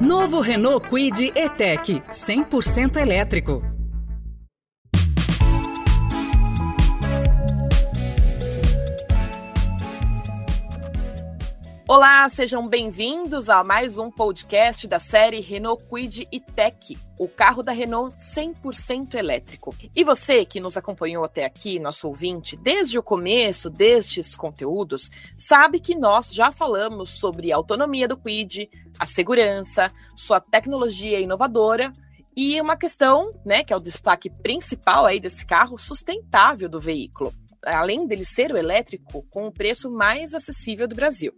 Novo Renault Kwid E-Tech 100% elétrico. Olá, sejam bem-vindos a mais um podcast da série Renault Kwid e Tech, o carro da Renault 100% elétrico. E você que nos acompanhou até aqui, nosso ouvinte, desde o começo destes conteúdos, sabe que nós já falamos sobre a autonomia do Kwid, a segurança, sua tecnologia inovadora e uma questão, né, que é o destaque principal aí desse carro, sustentável do veículo além dele ser o elétrico, com o preço mais acessível do Brasil.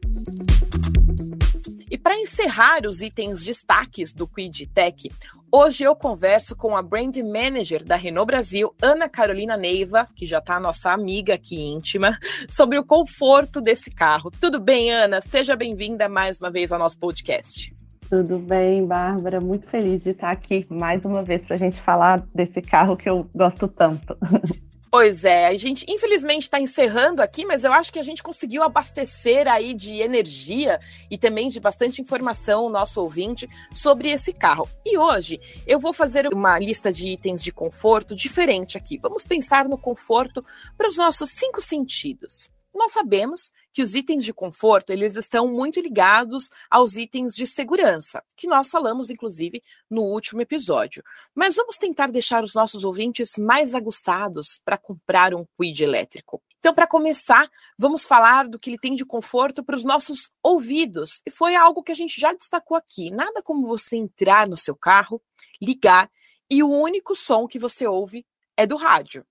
E para encerrar os itens destaques do Quid Tech, hoje eu converso com a Brand Manager da Renault Brasil, Ana Carolina Neiva, que já está nossa amiga aqui íntima, sobre o conforto desse carro. Tudo bem, Ana? Seja bem-vinda mais uma vez ao nosso podcast. Tudo bem, Bárbara? Muito feliz de estar aqui mais uma vez para a gente falar desse carro que eu gosto tanto. Pois é, a gente infelizmente está encerrando aqui, mas eu acho que a gente conseguiu abastecer aí de energia e também de bastante informação o nosso ouvinte sobre esse carro. E hoje eu vou fazer uma lista de itens de conforto diferente aqui. Vamos pensar no conforto para os nossos cinco sentidos. Nós sabemos que os itens de conforto eles estão muito ligados aos itens de segurança, que nós falamos inclusive no último episódio. Mas vamos tentar deixar os nossos ouvintes mais aguçados para comprar um quid elétrico. Então, para começar, vamos falar do que ele tem de conforto para os nossos ouvidos. E foi algo que a gente já destacou aqui. Nada como você entrar no seu carro, ligar e o único som que você ouve é do rádio.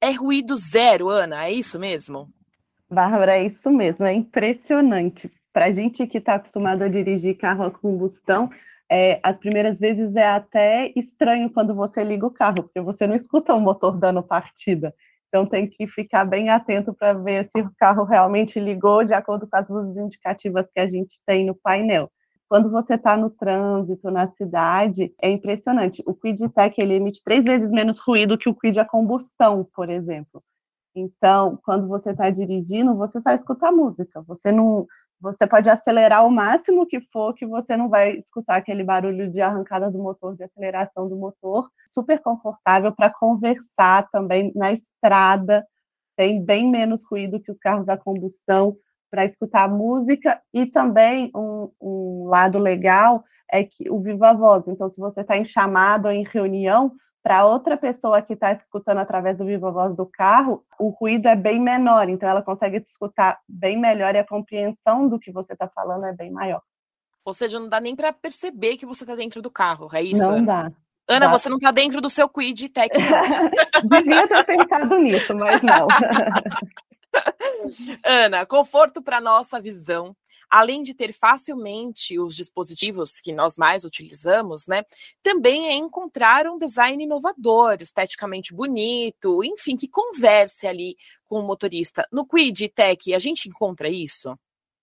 É ruído zero, Ana, é isso mesmo? Bárbara, é isso mesmo, é impressionante. Para a gente que está acostumado a dirigir carro a combustão, é, as primeiras vezes é até estranho quando você liga o carro, porque você não escuta o motor dando partida. Então tem que ficar bem atento para ver se o carro realmente ligou de acordo com as luzes indicativas que a gente tem no painel. Quando você está no trânsito, na cidade, é impressionante. O Quid Tech ele emite três vezes menos ruído que o Quid a combustão, por exemplo. Então, quando você está dirigindo, você só escuta a música. Você não, você pode acelerar o máximo que for, que você não vai escutar aquele barulho de arrancada do motor, de aceleração do motor. Super confortável para conversar também na estrada. Tem bem menos ruído que os carros a combustão para escutar música e também um, um lado legal é que o viva voz. Então, se você está em chamado ou em reunião, para outra pessoa que está escutando através do viva voz do carro, o ruído é bem menor, então ela consegue te escutar bem melhor e a compreensão do que você está falando é bem maior. Ou seja, não dá nem para perceber que você está dentro do carro, é isso? Não Ana? dá. Ana, dá. você não está dentro do seu quid técnico. Devia ter pensado nisso, mas não. Ana, conforto para nossa visão além de ter facilmente os dispositivos que nós mais utilizamos, né, também é encontrar um design inovador, esteticamente bonito, enfim, que converse ali com o motorista. No Quid Tech, a gente encontra isso?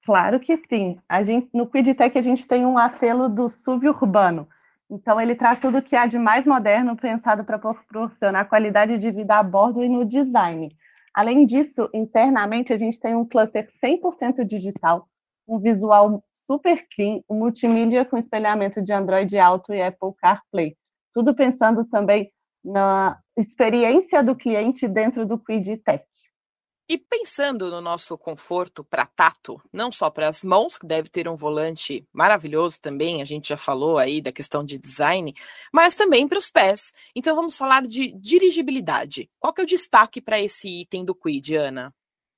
Claro que sim. A gente, no Quid Tech a gente tem um apelo do suburbano. Então, ele traz tudo que há de mais moderno pensado para proporcionar qualidade de vida a bordo e no design. Além disso, internamente, a gente tem um cluster 100% digital, um visual super clean, um multimídia com espelhamento de Android Auto e Apple CarPlay. Tudo pensando também na experiência do cliente dentro do Quid Tech. E pensando no nosso conforto para tato, não só para as mãos, que deve ter um volante maravilhoso também, a gente já falou aí da questão de design, mas também para os pés. Então vamos falar de dirigibilidade. Qual que é o destaque para esse item do Quid, Ana?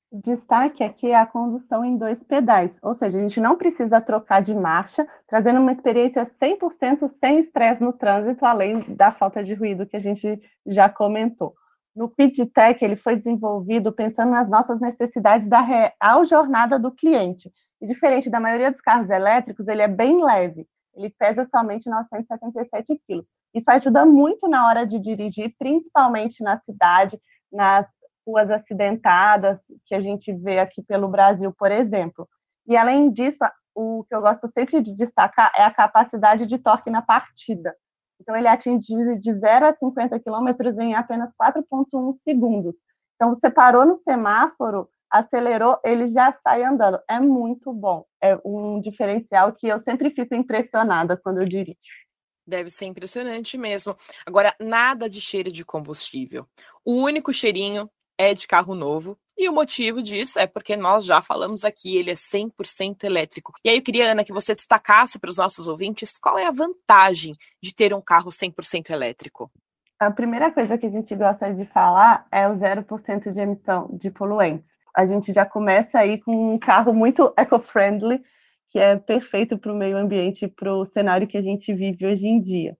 Destaque aqui é a condução em dois pedais, ou seja, a gente não precisa trocar de marcha, trazendo uma experiência 100% sem estresse no trânsito, além da falta de ruído que a gente já comentou. No PidTech, ele foi desenvolvido pensando nas nossas necessidades da real jornada do cliente. E diferente da maioria dos carros elétricos, ele é bem leve, ele pesa somente 977 quilos. Isso ajuda muito na hora de dirigir, principalmente na cidade, nas ruas acidentadas que a gente vê aqui pelo Brasil, por exemplo. E além disso, o que eu gosto sempre de destacar é a capacidade de torque na partida. Então, ele atinge de 0 a 50 km em apenas 4,1 segundos. Então, você parou no semáforo, acelerou, ele já sai andando. É muito bom. É um diferencial que eu sempre fico impressionada quando eu dirijo. Deve ser impressionante mesmo. Agora, nada de cheiro de combustível. O único cheirinho é de carro novo. E o motivo disso é porque nós já falamos aqui, ele é 100% elétrico. E aí eu queria, Ana, que você destacasse para os nossos ouvintes qual é a vantagem de ter um carro 100% elétrico. A primeira coisa que a gente gosta de falar é o 0% de emissão de poluentes. A gente já começa aí com um carro muito eco-friendly, que é perfeito para o meio ambiente para o cenário que a gente vive hoje em dia.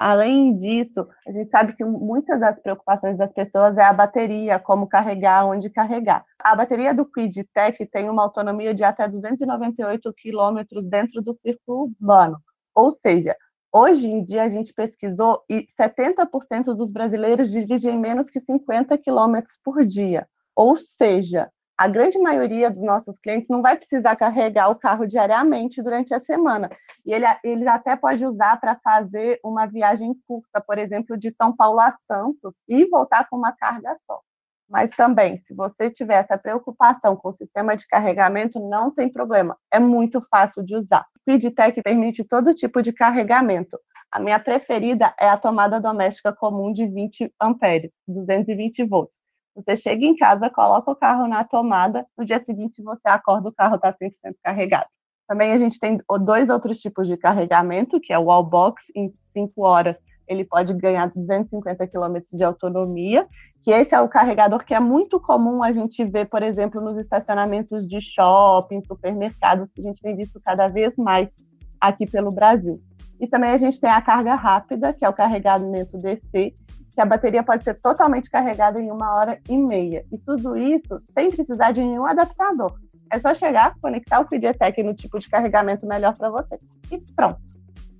Além disso, a gente sabe que muitas das preocupações das pessoas é a bateria, como carregar, onde carregar. A bateria do Quid Tech tem uma autonomia de até 298 quilômetros dentro do círculo urbano. Ou seja, hoje em dia a gente pesquisou e 70% dos brasileiros dirigem menos que 50 quilômetros por dia. Ou seja, a grande maioria dos nossos clientes não vai precisar carregar o carro diariamente durante a semana. E ele, ele até pode usar para fazer uma viagem curta, por exemplo, de São Paulo a Santos, e voltar com uma carga só. Mas também, se você tiver essa preocupação com o sistema de carregamento, não tem problema. É muito fácil de usar. O permite todo tipo de carregamento. A minha preferida é a tomada doméstica comum de 20 amperes, 220 volts. Você chega em casa, coloca o carro na tomada, no dia seguinte você acorda, o carro está 100% carregado. Também a gente tem dois outros tipos de carregamento, que é o wallbox, em 5 horas ele pode ganhar 250 km de autonomia, que esse é o carregador que é muito comum a gente ver, por exemplo, nos estacionamentos de shopping, supermercados, que a gente tem visto cada vez mais aqui pelo Brasil. E também a gente tem a carga rápida, que é o carregamento DC, que a bateria pode ser totalmente carregada em uma hora e meia. E tudo isso sem precisar de nenhum adaptador. É só chegar, conectar o Quidetec no tipo de carregamento melhor para você. E pronto.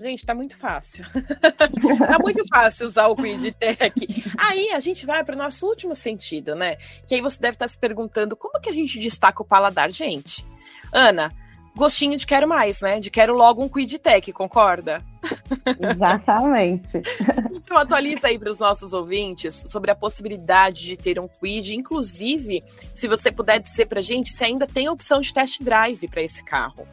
Gente, tá muito fácil. tá muito fácil usar o Quidtech. Aí a gente vai para o nosso último sentido, né? Que aí você deve estar tá se perguntando como que a gente destaca o paladar, gente. Ana, gostinho de quero mais, né? De quero logo um Quidtech, concorda? Exatamente. então atualiza aí para os nossos ouvintes sobre a possibilidade de ter um Quid, inclusive, se você puder dizer para a gente se ainda tem a opção de test drive para esse carro.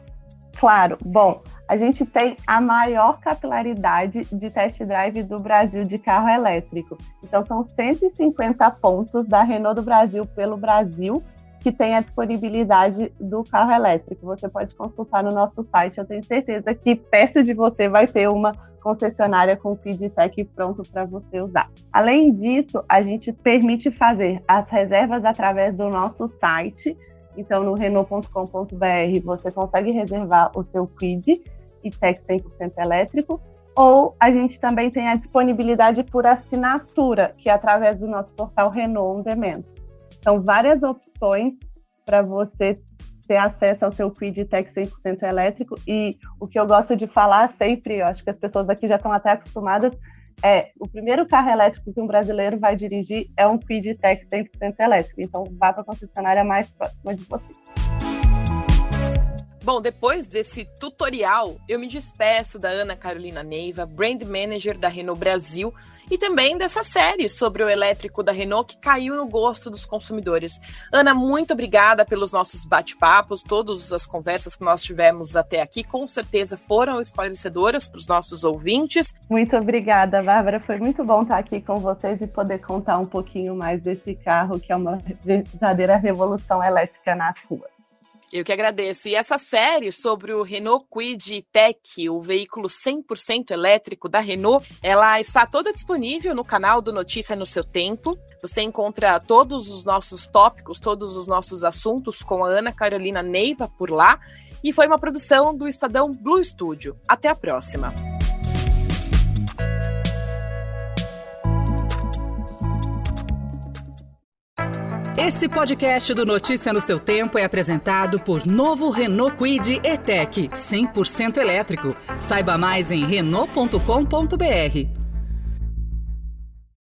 Claro, bom, a gente tem a maior capilaridade de test drive do Brasil de carro elétrico. Então, são 150 pontos da Renault do Brasil pelo Brasil que tem a disponibilidade do carro elétrico. Você pode consultar no nosso site. Eu tenho certeza que perto de você vai ter uma concessionária com o PidTech pronto para você usar. Além disso, a gente permite fazer as reservas através do nosso site. Então, no renault.com.br, você consegue reservar o seu Quid e Tech 100% elétrico. Ou a gente também tem a disponibilidade por assinatura, que é através do nosso portal Renault On Demand. São várias opções para você ter acesso ao seu Quid Tech 100% elétrico. E o que eu gosto de falar sempre, eu acho que as pessoas aqui já estão até acostumadas, é o primeiro carro elétrico que um brasileiro vai dirigir é um Quid Tech 100% elétrico. Então, vá para a concessionária mais próxima de você. Bom, depois desse tutorial, eu me despeço da Ana Carolina Neiva, Brand Manager da Renault Brasil, e também dessa série sobre o elétrico da Renault que caiu no gosto dos consumidores. Ana, muito obrigada pelos nossos bate-papos, todas as conversas que nós tivemos até aqui, com certeza foram esclarecedoras para os nossos ouvintes. Muito obrigada, Bárbara. Foi muito bom estar aqui com vocês e poder contar um pouquinho mais desse carro que é uma verdadeira revolução elétrica nas ruas. Eu que agradeço. E essa série sobre o Renault Kwid Tech, o veículo 100% elétrico da Renault, ela está toda disponível no canal do Notícia no seu tempo. Você encontra todos os nossos tópicos, todos os nossos assuntos com a Ana Carolina Neiva por lá. E foi uma produção do Estadão Blue Studio. Até a próxima. Esse podcast do Notícia no seu tempo é apresentado por novo Renault Quid E-Tech, 100% elétrico. Saiba mais em renault.com.br.